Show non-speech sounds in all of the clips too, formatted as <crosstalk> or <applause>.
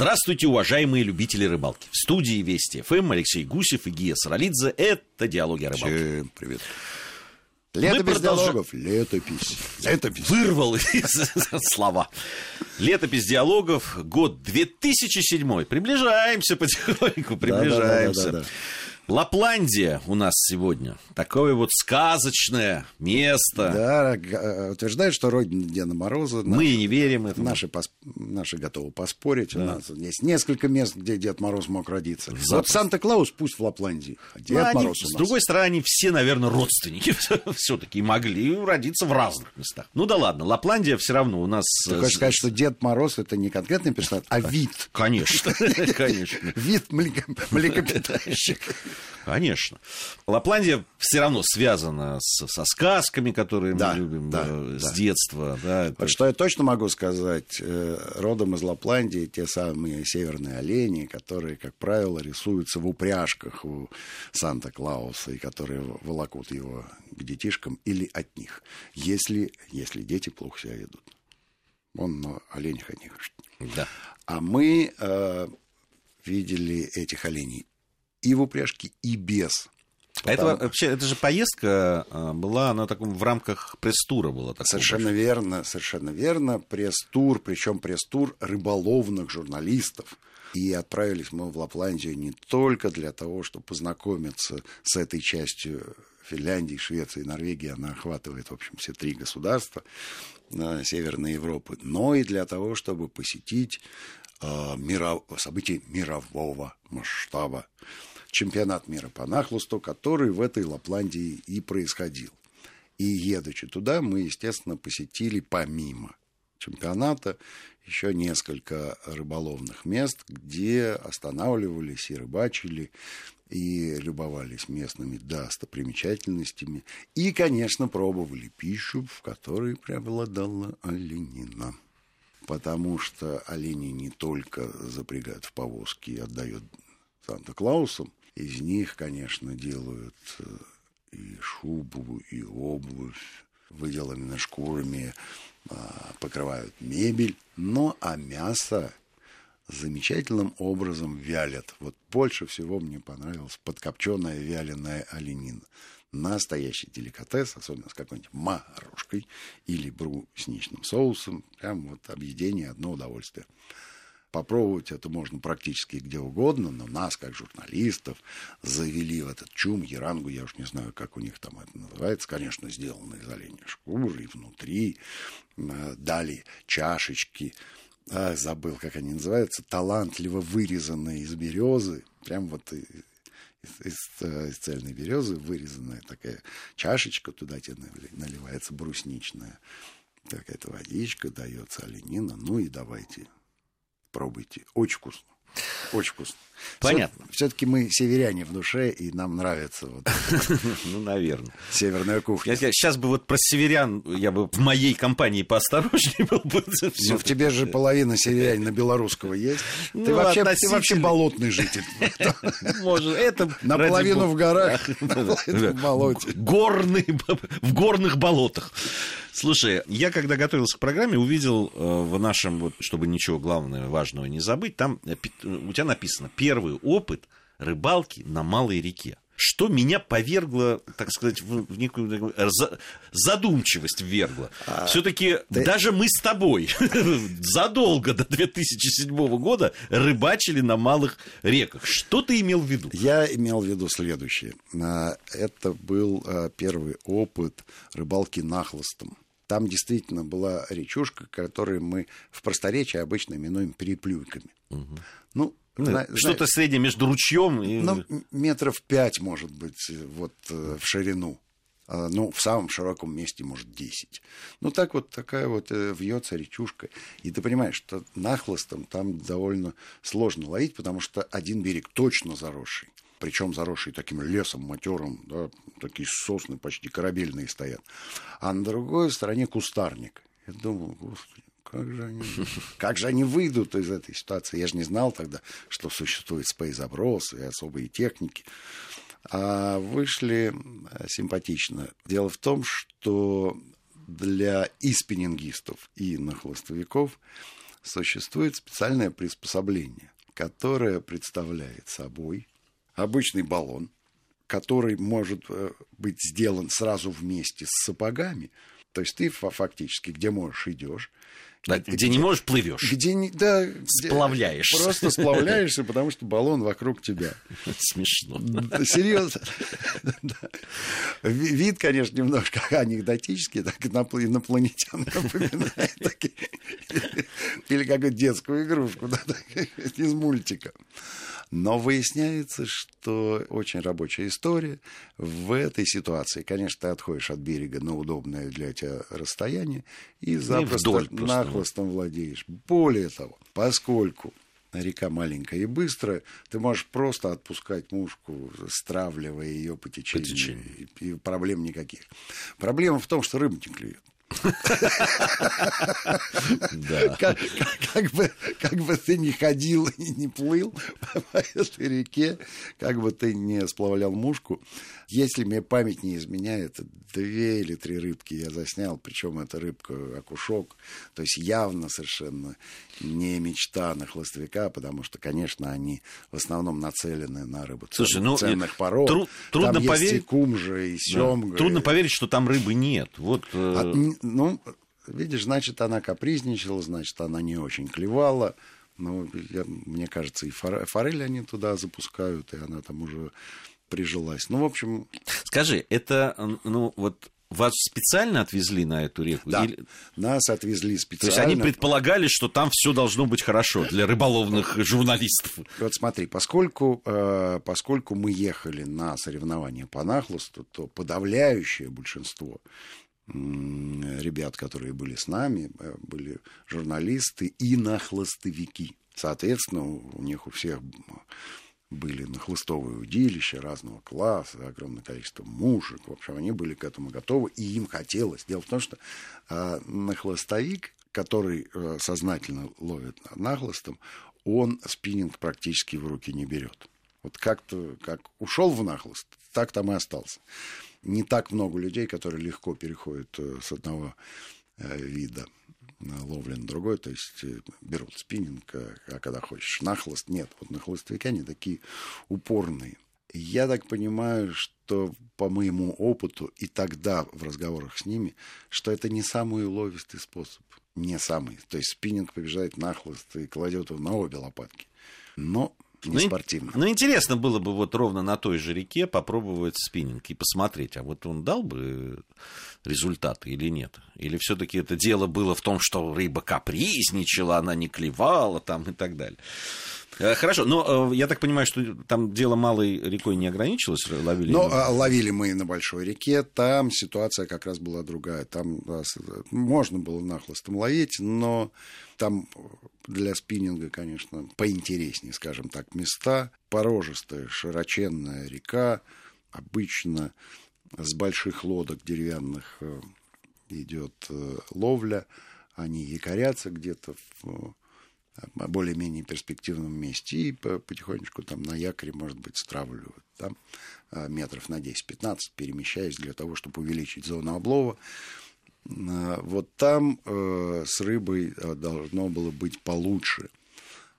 Здравствуйте, уважаемые любители рыбалки. В студии Вести ФМ Алексей Гусев и Гия Саралидзе. Это «Диалоги о рыбалке». Всем привет. Летопись продолжаем- диалогов. Летопись. Летопись. Вырвал из <laughs> слова. Летопись диалогов, год 2007. Приближаемся потихоньку, приближаемся. Да-да-да-да-да. Лапландия у нас сегодня. Такое вот сказочное место. Да, г- утверждают, что родина Деда Мороза. Мы не верим этому. Наши, пос- наши готовы поспорить. У нас есть несколько мест, где Дед Мороз мог родиться. Вот Запросто. Санта-Клаус пусть в Лапландии. А Дед Ну, они, Мороз у с нас. другой стороны, они все, наверное, родственники <laughs> все-таки могли родиться в разных местах. Ну да ладно, Лапландия все равно у нас... Ты э, хочешь с- сказать, что Дед Мороз это не конкретный персонаж, а вид. Конечно, <laughs> конечно. Вид млеко- млекопитающих. Конечно. Лапландия все равно связана с- со сказками, которые Да, мы любим да, э, с да. детства. Да, это- Вот что я точно могу сказать, э, родом из Лапландии те самые северные олени, которые, как правило, рисуются в упряжках у Санта-Клауса, и которые волокут его к детишкам или от них, если, если дети плохо себя ведут. Он на оленях от них. Да. А мы э, видели этих оленей и в упряжке, и без. А это вообще, это же поездка а, была, она таком в рамках пресс-тура была. такого Совершенно верно, совершенно верно. Пресс-тур, причем пресс-тур рыболовных журналистов. И отправились мы в Лапландию не только для того, чтобы познакомиться с этой частью Финляндии, Швеции, Норвегии. Она охватывает, в общем, все три государства э, Северной Европы, но и для того, чтобы посетить э, миров- события мирового масштаба. Чемпионат мира по нахлысту, который в этой Лапландии и происходил. И едучи туда, мы, естественно, посетили помимо чемпионата еще несколько рыболовных мест, где останавливались и рыбачили, и любовались местными достопримечательностями, и, конечно, пробовали пищу, в которой преобладала оленина. Потому что олени не только запрягают в повозки и отдают Санта-Клаусам, из них, конечно, делают э, и шубу, и обувь, выделанными шкурами, а, покрывают мебель, но а мясо замечательным образом вялят. Вот больше всего мне понравилась подкопченая вяленая оленина. Настоящий деликатес, особенно с какой-нибудь морожкой или брусничным соусом. Прям вот объедение, одно удовольствие. Попробовать это можно практически где угодно, но нас, как журналистов, завели в этот чум, ярангу, я уж не знаю, как у них там это называется, конечно, сделано из оленя шкуры, и внутри э, дали чашечки, а, забыл, как они называются, талантливо вырезанные из березы, прям вот из, из, э, из цельной березы вырезанная такая чашечка, туда тебе нали- наливается брусничная какая-то водичка, дается оленина, ну и давайте пробуйте. Очень вкусно. Очень вкусно. Понятно. Все-таки мы северяне в душе, и нам нравится вот <laughs> Ну, наверное. северная кухня. Я, сейчас бы вот про северян, я бы в моей компании поосторожнее <laughs> был бы. Всё. в тебе же половина северянина белорусского есть. Ну, ты, вообще, ты вообще болотный житель. <laughs> Может, это... Наполовину в горах, наполовину в болоте. Горный, в горных болотах. Слушай, я когда готовился к программе, увидел э, в нашем, вот, чтобы ничего главного важного не забыть, там э, пи- у тебя написано «Первый опыт рыбалки на малой реке». Что меня повергло, так сказать, в, некую задумчивость ввергло. Все-таки ты- даже мы с тобой <laughs> задолго до 2007 года рыбачили на малых реках. Что ты имел в виду? Я имел в виду следующее. А, Это был а, первый опыт рыбалки нахлостом. Там действительно была речушка, которую мы в просторечии обычно именуем переплюйками. Ну, зна- Что-то среднее между ручьем и... Ну, метров пять, может быть, вот э, в ширину. А, Ну, в самом широком месте, может, 10. Ну, так вот такая вот э, вьется речушка. И ты понимаешь, что нахлостом там довольно сложно ловить, потому что один берег точно заросший. Причем заросший таким лесом матерым, да, такие сосны почти корабельные стоят. А на другой стороне кустарник. Я думал, господи, как же они, <laughs> как же они выйдут из этой ситуации? Я же не знал тогда, что существует спейс-заброс и особые техники. А вышли э, симпатично. Дело в том, что для и спиннингистов, и нахлостовиков существует специальное приспособление, которое представляет собой обычный баллон, который может э, быть сделан сразу вместе с сапогами. То есть ты фактически, где можешь, идешь. Да, где, где не можешь, плывешь. Где не, да, сплавляешься. Где, просто сплавляешься, потому что баллон вокруг тебя. <laughs> Смешно. Серьезно. Вид, конечно, немножко <laughs> анекдотический, так инопланетян напоминает. <laughs> Или какую-то детскую игрушку из мультика. Но выясняется, что очень рабочая история. В этой ситуации, конечно, ты отходишь от берега на удобное для тебя расстояние и запросто нахлостом владеешь. Более того, поскольку река маленькая и быстрая, ты можешь просто отпускать мушку, стравливая ее по течению, по течению. И, и проблем никаких. Проблема в том, что рыба не клюет. Как, бы, ты ни ходил и не плыл по этой реке, как бы ты не сплавлял мушку, если мне память не изменяет, две или три рыбки я заснял, причем это рыбка окушок, то есть явно совершенно не мечта на хлостовика, потому что, конечно, они в основном нацелены на рыбу Слушай, ну, ценных пород. Тру- трудно там поверить. есть и кумжа, и семга. Да. Трудно поверить, что там рыбы нет. Вот, э... а, ну, видишь, значит, она капризничала, значит, она не очень клевала. Ну, я, мне кажется, и форель они туда запускают, и она там уже прижилась. Ну, в общем... Скажи, это, ну, вот вас специально отвезли на эту реку? Да, Или... нас отвезли специально. То есть они предполагали, что там все должно быть хорошо для рыболовных журналистов. Вот смотри, поскольку, э, поскольку мы ехали на соревнования по нахлосту, то подавляющее большинство ребят, которые были с нами, э, были журналисты и нахлостовики. Соответственно, у них у всех были на хлыстовые удилища разного класса, огромное количество мушек. В общем, они были к этому готовы, и им хотелось. Дело в том, что э, нахлыстовик, который э, сознательно ловит нахлыстом, он спиннинг практически в руки не берет. Вот как-то, как ушел в нахлост, так там и остался. Не так много людей, которые легко переходят э, с одного э, вида ловли на другой, то есть э, берут спиннинг, а, когда хочешь нахлост, нет, вот нахлостовики они такие упорные. Я так понимаю, что по моему опыту и тогда в разговорах с ними, что это не самый уловистый способ. Не самый. То есть спиннинг побеждает нахлост и кладет его на обе лопатки. Но не ну, спортивно. Ну, интересно было бы вот ровно на той же реке попробовать спиннинг и посмотреть, а вот он дал бы результаты или нет? Или все-таки это дело было в том, что рыба капризничала, она не клевала там и так далее? Э, хорошо, но э, я так понимаю, что там дело малой рекой не ограничилось, ловили? Ну, ловили мы на большой реке, там ситуация как раз была другая. Там можно было нахлостом ловить, но там для спиннинга, конечно, поинтереснее, скажем так, места. Порожистая, широченная река, обычно с больших лодок деревянных э, идет ловля. Они якорятся где-то в более-менее перспективном месте и потихонечку там на якоре, может быть, стравливают там а, метров на 10-15, перемещаясь для того, чтобы увеличить зону облова. А, вот там э, с рыбой э, должно было быть получше,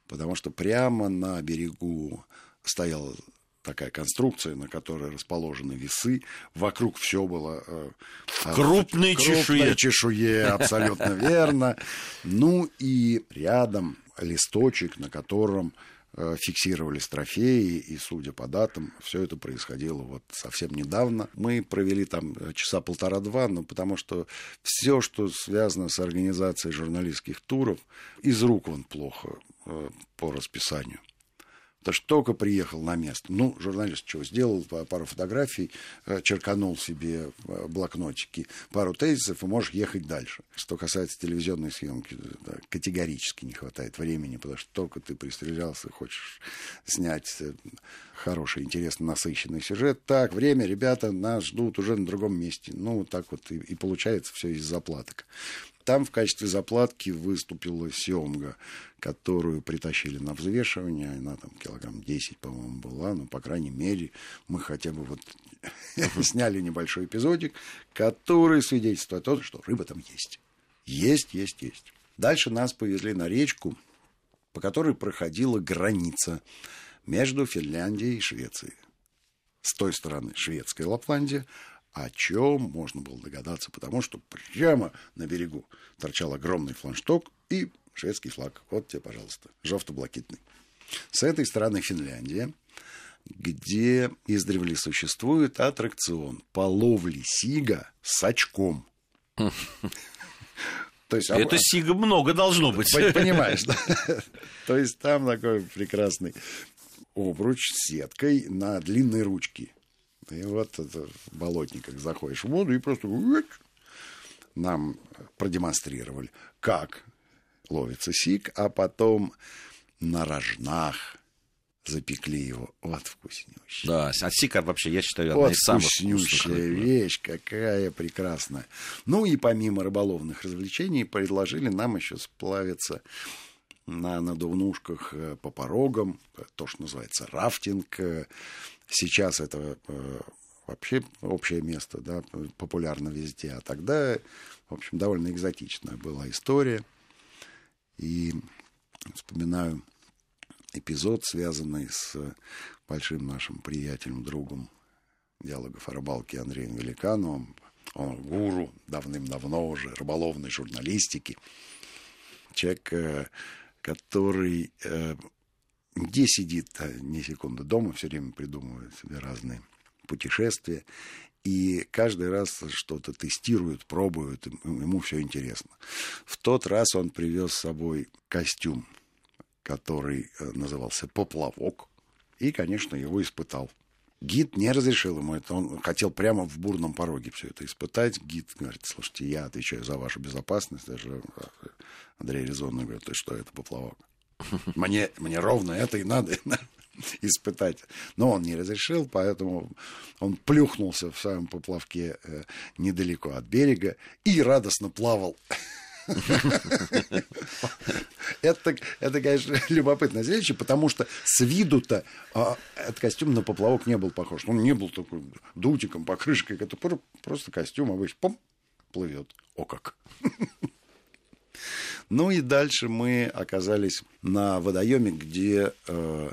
потому что прямо на берегу стояла такая конструкция, на которой расположены весы. Вокруг все было... Э, крупной чешуе. чешуе, абсолютно <laughs> верно. Ну и рядом листочек, на котором э, фиксировались трофеи, и, судя по датам, все это происходило вот совсем недавно. Мы провели там э, часа полтора-два, но потому что все, что связано с организацией журналистских туров, из рук он плохо по расписанию. Потому что только приехал на место. Ну, журналист чего сделал, пару фотографий, э, черканул себе э, блокнотики, пару тезисов, и можешь ехать дальше. Что касается телевизионной съемки, да, категорически не хватает времени, потому что только ты пристрелялся, хочешь снять э, хороший, интересный, насыщенный сюжет. Так, время, ребята, нас ждут уже на другом месте. Ну, вот так вот и, и получается все из заплаток. Там в качестве заплатки выступила семга, которую притащили на взвешивание. Она там килограмм 10, по-моему, была. Но, по крайней мере, мы хотя бы вот <laughs> сняли небольшой эпизодик, который свидетельствует о том, что рыба там есть. Есть, есть, есть. Дальше нас повезли на речку, по которой проходила граница между Финляндией и Швецией. С той стороны шведская Лапландия, о чем можно было догадаться, потому что прямо на берегу торчал огромный фланшток и шведский флаг. Вот тебе, пожалуйста, желто-блакитный. С этой стороны Финляндия, где издревле существует аттракцион по ловле сига с очком. <laughs> То есть, Это сига много должно быть. Понимаешь, да? <laughs> То есть там такой прекрасный обруч с сеткой на длинной ручке. И вот это в болотниках заходишь в воду и просто нам продемонстрировали, как ловится сик, а потом на рожнах запекли его. Вот вкуснющий. Да, а сика вообще, я считаю, одна вот из самых вкуснющая вещь, какая прекрасная. Ну и помимо рыболовных развлечений предложили нам еще сплавиться на надувнушках э, по порогам, то, что называется рафтинг. Сейчас это э, вообще общее место, да, популярно везде. А тогда, в общем, довольно экзотичная была история. И вспоминаю эпизод, связанный с большим нашим приятелем, другом диалогов о рыбалке Андреем Великановым. Он гуру давным-давно уже рыболовной журналистики. Человек, э, который э, где сидит а ни секунды дома, все время придумывает себе разные путешествия. И каждый раз что-то тестирует, пробует, ему все интересно. В тот раз он привез с собой костюм, который э, назывался «Поплавок», и, конечно, его испытал. Гид не разрешил ему это. Он хотел прямо в бурном пороге все это испытать. Гид говорит, слушайте, я отвечаю за вашу безопасность. Даже Андрей резонно говорит, ты что, это поплавок? <laughs> Мне, мне ровно это и надо <laughs> испытать. Но он не разрешил, поэтому он плюхнулся в своем поплавке э, недалеко от берега и радостно плавал. Это, это, конечно, <laughs> любопытное зрелище, потому что с виду-то а, этот костюм на поплавок не был похож. Он не был такой дутиком, покрышкой. Это просто костюм обычно. Пом, плывет. О как. <laughs> Ну и дальше мы оказались на водоеме, где э,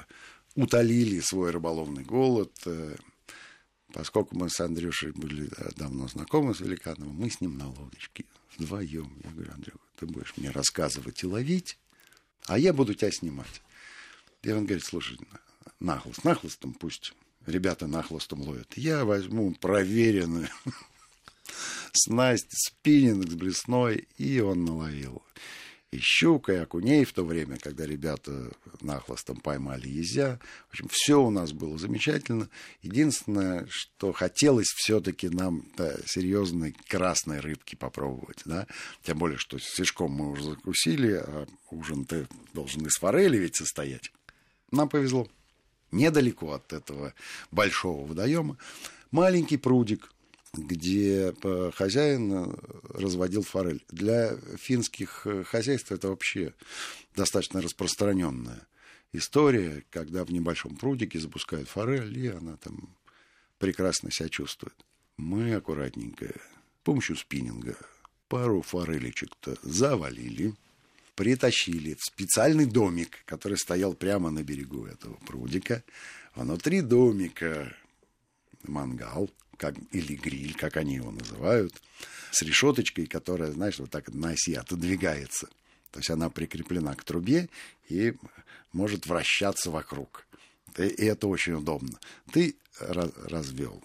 утолили свой рыболовный голод. Э, поскольку мы с Андрюшей были э, давно знакомы с Великановым, мы с ним на лодочке вдвоем. Я говорю, Андрей, ты будешь мне рассказывать и ловить, а я буду тебя снимать. И он говорит, слушай, нахлост, нахлостом пусть ребята нахлостом ловят. Я возьму проверенную <laughs> снасть, спиннинг с блесной, и он наловил и щука, и окуней в то время, когда ребята нахлостом поймали езя. В общем, все у нас было замечательно. Единственное, что хотелось все-таки нам да, серьезной красной рыбки попробовать. Да? Тем более, что слишком мы уже закусили, а ужин-то должен из форели ведь состоять. Нам повезло. Недалеко от этого большого водоема маленький прудик – где э, хозяин э, разводил форель. Для финских э, хозяйств это вообще достаточно распространенная история, когда в небольшом прудике запускают форель, и она там прекрасно себя чувствует. Мы аккуратненько, с помощью спиннинга, пару форелечек-то завалили, притащили в специальный домик, который стоял прямо на берегу этого прудика. Внутри домика мангал, как, или гриль, как они его называют, с решеточкой, которая, знаешь, вот так на оси отодвигается. То есть она прикреплена к трубе и может вращаться вокруг. И, это очень удобно. Ты развел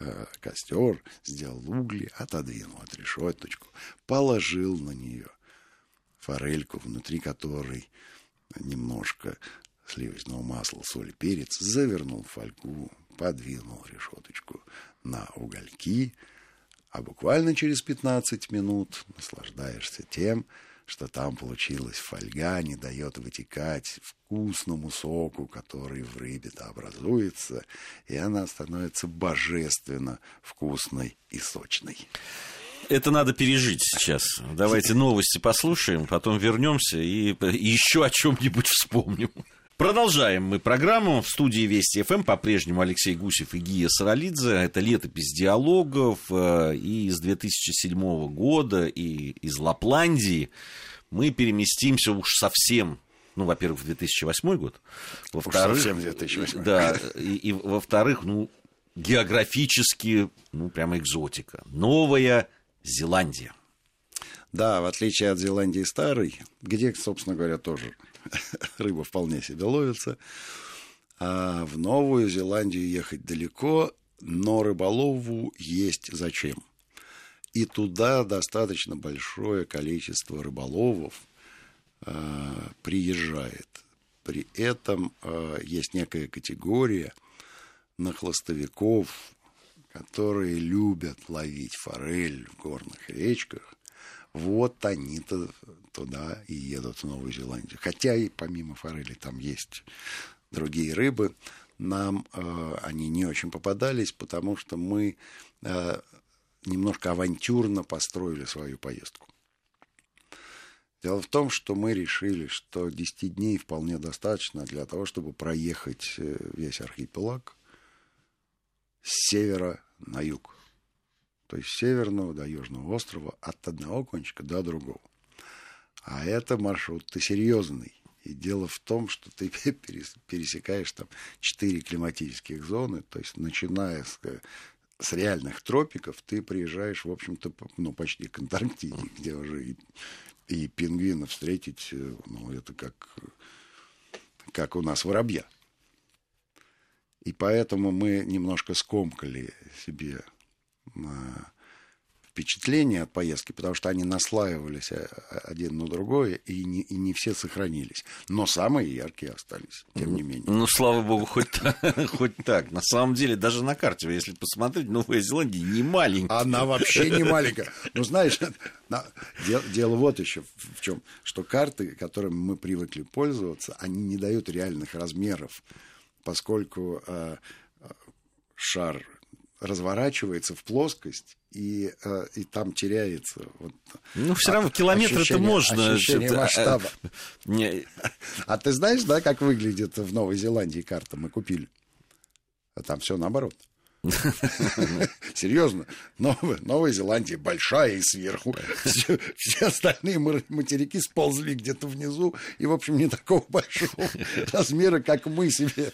э, костер, сделал угли, отодвинул от решеточку, положил на нее форельку, внутри которой немножко сливочного масла, соль, перец, завернул фольгу, подвинул решеточку на угольки, а буквально через 15 минут наслаждаешься тем, что там получилась фольга, не дает вытекать вкусному соку, который в рыбе-то образуется, и она становится божественно вкусной и сочной. Это надо пережить сейчас. Давайте новости послушаем, потом вернемся и еще о чем-нибудь вспомним. Продолжаем мы программу. В студии Вести ФМ по-прежнему Алексей Гусев и Гия Саралидзе. Это летопись диалогов э, и из 2007 года, и из Лапландии. мы переместимся уж совсем ну, во-первых, в 2008 год, во-вторых, совсем 2008. да, и, и во-вторых, ну, географически, ну, прямо экзотика. Новая Зеландия. Да, в отличие от Зеландии старой, где, собственно говоря, тоже <laughs> рыба вполне себе ловится, а в Новую Зеландию ехать далеко, но рыболову есть зачем. И туда достаточно большое количество рыболовов э, приезжает. При этом э, есть некая категория нахлостовиков, которые любят ловить форель в горных речках. Вот они-то туда и едут в Новую Зеландию. Хотя и помимо форели там есть другие рыбы, нам э, они не очень попадались, потому что мы э, немножко авантюрно построили свою поездку. Дело в том, что мы решили, что 10 дней вполне достаточно для того, чтобы проехать э, весь архипелаг с севера на юг. То есть с северного до южного острова от одного кончика до другого. А это маршрут-то серьезный. И дело в том, что ты <laughs> пересекаешь там четыре климатических зоны, то есть начиная с, э, с реальных тропиков, ты приезжаешь, в общем-то, ну, почти к Антарктиде, <laughs> где уже и, и пингвина встретить, э, ну, это как, как у нас воробья. И поэтому мы немножко скомкали себе впечатления от поездки, потому что они наслаивались э, один на другое, и не, и не все сохранились. Но самые яркие остались, тем не менее. Ну, слава богу, <laughs> хоть так. На самом деле, даже на карте, если посмотреть, Новая Зеландия не маленькая. Она вообще не маленькая. Ну, знаешь, <laughs> дело, дело вот еще в чем, что карты, которыми мы привыкли пользоваться, они не дают реальных размеров, поскольку э, э шар разворачивается в плоскость, и, э, и там теряется. Вот, ну, все равно километр это можно. Ощущение масштаба. <laughs> Не... А ты знаешь, да, как выглядит в Новой Зеландии карта? Мы купили. А там все наоборот. <laughs> Серьезно, Новая, Новая Зеландия большая и сверху. Все, все остальные материки сползли где-то внизу. И, в общем, не такого большого <laughs> размера, как мы себе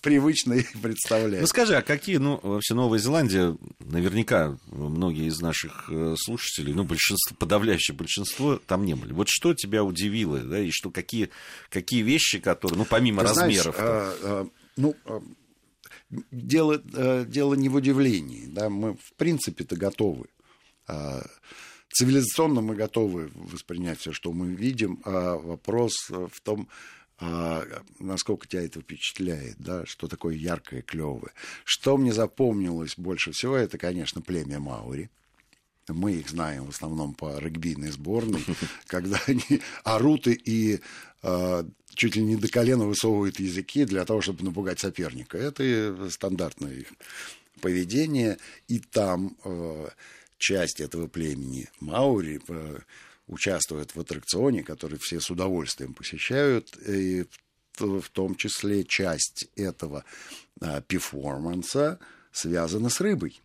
привычно их <laughs> представлять. Ну скажи, а какие, ну, вообще Новая Зеландия, наверняка многие из наших э, слушателей, ну, большинство, подавляющее большинство там не были. Вот что тебя удивило, да, и что, какие, какие вещи, которые, ну, помимо Ты размеров. Знаешь, а, а, ну, а, дело, дело не в удивлении, да, мы в принципе-то готовы. Цивилизационно мы готовы воспринять все, что мы видим, а вопрос в том, а, насколько тебя это впечатляет, да, что такое яркое, клевое. Что мне запомнилось больше всего, это, конечно, племя Маури. Мы их знаем в основном по регбийной сборной, <laughs> когда они орут и э, чуть ли не до колена высовывают языки для того, чтобы напугать соперника. Это стандартное их поведение. И там э, часть этого племени Маури э, участвуют в аттракционе, который все с удовольствием посещают, и в том числе часть этого а, перформанса связана с рыбой,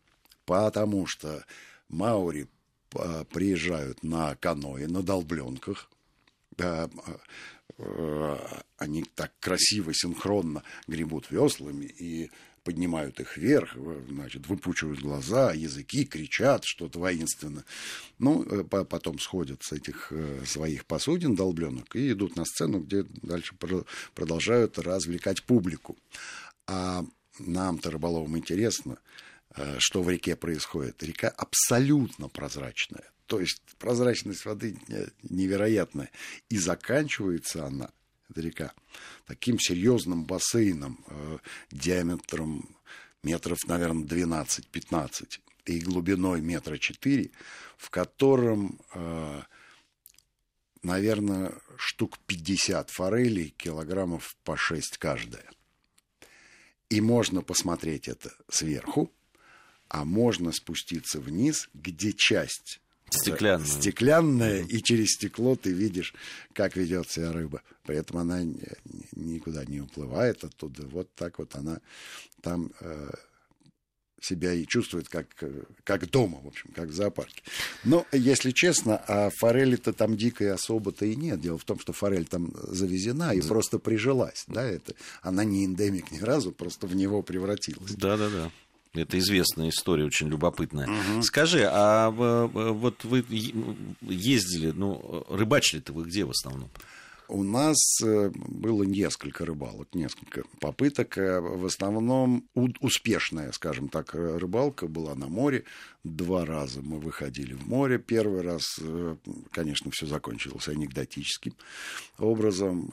потому что маури а, приезжают на каное, на долбленках, а, они так красиво, синхронно гребут веслами, и поднимают их вверх, значит, выпучивают глаза, языки, кричат что-то воинственно. Ну, э, потом сходят с этих э, своих посудин долбленок и идут на сцену, где дальше продолжают развлекать публику. А нам-то, рыболовам, интересно, э, что в реке происходит. Река абсолютно прозрачная. То есть прозрачность воды невероятная. И заканчивается она – эта река, таким серьезным бассейном, э, диаметром метров, наверное, 12-15 и глубиной метра 4, в котором, э, наверное, штук 50 форелей, килограммов по 6 каждая. И можно посмотреть это сверху, а можно спуститься вниз, где часть Стеклянная. Стеклянная, и через стекло ты видишь, как ведет себя рыба. При этом она никуда не уплывает оттуда. Вот так вот она там э, себя и чувствует как, как дома, в общем, как в зоопарке. Но, если честно, а форели-то там дикой особо-то и нет. Дело в том, что форель там завезена и да. просто прижилась. Да, это, она не эндемик ни разу, просто в него превратилась. Да-да-да. Это известная история, очень любопытная. Угу. Скажи, а вот вы ездили, ну, рыбачили-то вы где в основном? У нас э, было несколько рыбалок, несколько попыток. Э, в основном успешная, скажем так, рыбалка была на море. Два раза мы выходили в море. Первый раз, э, конечно, все закончилось анекдотическим образом,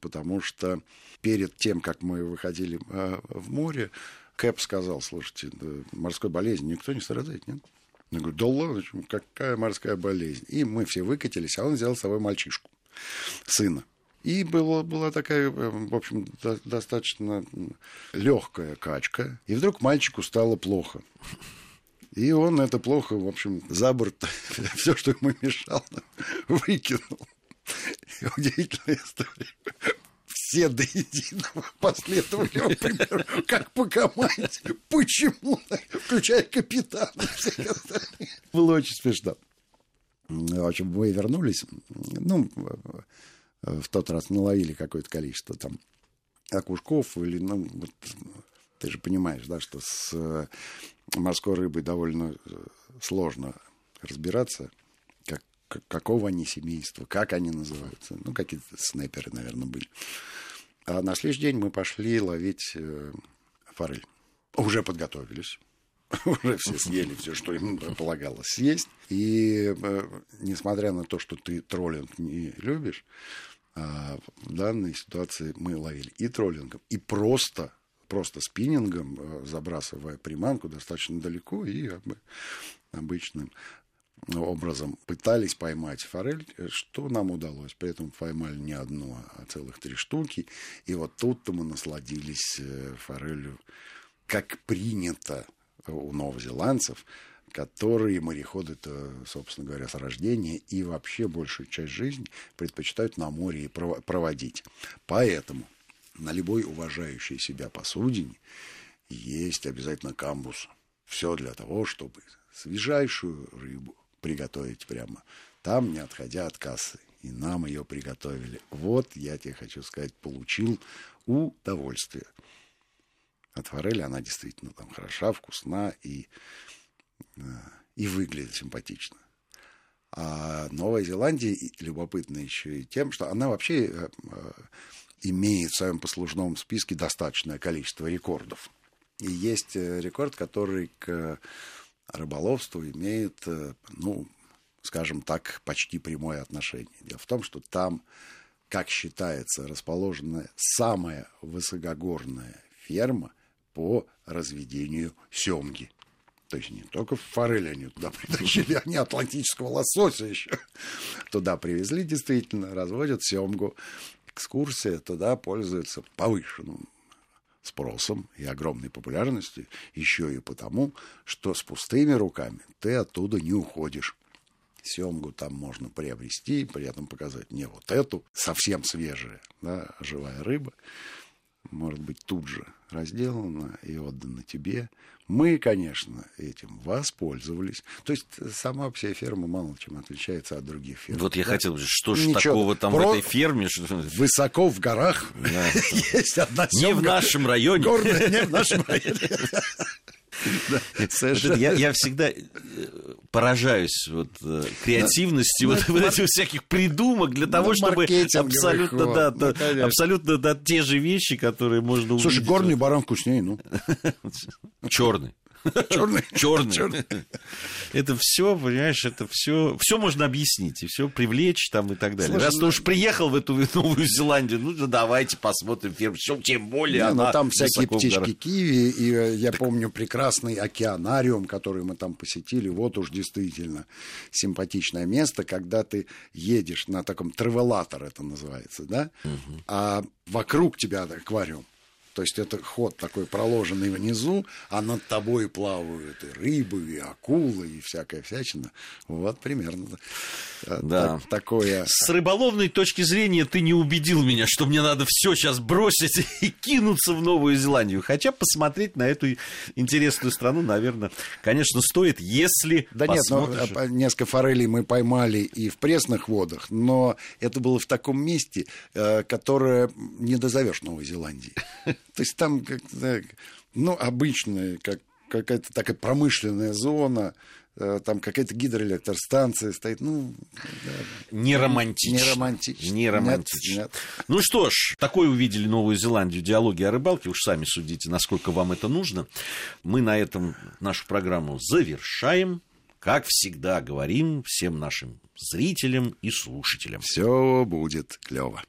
потому что перед тем, как мы выходили в море, Кэп сказал, слушайте, морской болезнь никто не страдает, нет? Я говорю, да ладно, какая морская болезнь? И мы все выкатились, а он взял с собой мальчишку сына. И была, была такая, э, в общем, до, достаточно легкая качка. И вдруг мальчику стало плохо. И он это плохо, в общем, за борт <laughs> все, что ему мешало, <laughs> выкинул. Удивительная история. Все до единого последовали примеру, как по команде. Почему? Включая капитана. Было очень смешно. В общем, мы вернулись. Ну, в тот раз наловили какое-то количество там окушков или, ну, вот, ты же понимаешь, да, что с морской рыбой довольно э, сложно разбираться, какого они семейства, как они называются. Ну, какие-то снайперы, наверное, были. А на следующий день мы пошли ловить э, форель. Уже подготовились <laughs> уже все съели все, что им полагалось съесть. И э, несмотря на то, что ты троллинг не любишь, э, в данной ситуации мы ловили и троллингом, и просто просто спиннингом, э, забрасывая приманку достаточно далеко и обычным образом пытались поймать форель, что нам удалось. При этом поймали не одну, а целых три штуки. И вот тут-то мы насладились э, форелью, как принято у новозеландцев, которые мореходы-то, собственно говоря, с рождения и вообще большую часть жизни предпочитают на море проводить. Поэтому на любой уважающей себя посудине есть обязательно камбус. Все для того, чтобы свежайшую рыбу приготовить прямо там, не отходя от кассы. И нам ее приготовили. Вот, я тебе хочу сказать, получил удовольствие от форели. Она действительно там хороша, вкусна и, э, и выглядит симпатично. А Новая Зеландия любопытна еще и тем, что она вообще э, э, имеет в своем послужном списке достаточное количество рекордов. И есть рекорд, который к рыболовству имеет, ну, скажем так, почти прямое отношение. Дело в том, что там, как считается, расположена самая высокогорная ферма по разведению семги. То есть не только форель они туда притащили, они атлантического лосося еще туда привезли, действительно, разводят семгу. Экскурсия туда пользуется повышенным спросом и огромной популярностью, еще и потому, что с пустыми руками ты оттуда не уходишь. Семгу там можно приобрести, при этом показать мне вот эту, совсем свежая, да, живая рыба может быть тут же разделана и отдана тебе. Мы, конечно, этим воспользовались. То есть сама вся ферма мало чем отличается от других ферм. Вот я да? хотел, что же такого там Про... в этой ферме? Высоко в горах <laughs> есть одна Не в нашем районе. Не в нашем районе. <laughs> Я, всегда э, поражаюсь вот, э, креативности вот, вот этих всяких придумок для того, чтобы абсолютно, да, ну, абсолютно да, те же вещи, которые можно увидеть. Слушай, горный баран вкуснее, ну. <laughs> Черный. Черный. <laughs> Черный. Это все, понимаешь, это все, все можно объяснить, и все привлечь там и так далее. Слушай, Раз ты уж приехал в эту Новую Зеландию, ну давайте посмотрим ферму. Тем более Не, ну, она там всякие птички киви, и э, я помню прекрасный океанариум, который мы там посетили. Вот уж действительно симпатичное место, когда ты едешь на таком тревелатор, это называется, да, угу. а вокруг тебя аквариум. То есть это ход такой проложенный внизу, а над тобой плавают и рыбы, и акулы, и всякая всячина. Вот примерно. Да. Такое. С рыболовной точки зрения ты не убедил меня, что мне надо все сейчас бросить <laughs> и кинуться в Новую Зеландию. Хотя посмотреть на эту интересную страну, наверное, конечно, стоит, если Да нет, ну, посмотришь... а, несколько форелей мы поймали и в пресных водах, но это было в таком месте, э, которое не дозовешь Новой Зеландии. <laughs> То есть там как, да, ну, обычная, как, какая-то такая промышленная зона, э, там какая-то гидроэлектростанция стоит, ну... Не романтично. Не романтично. Не романтично. Нет, нет. Ну что ж, такой увидели Новую Зеландию, диалоги о рыбалке. Уж сами судите, насколько вам это нужно. Мы на этом нашу программу завершаем. Как всегда говорим всем нашим зрителям и слушателям. Все будет клево.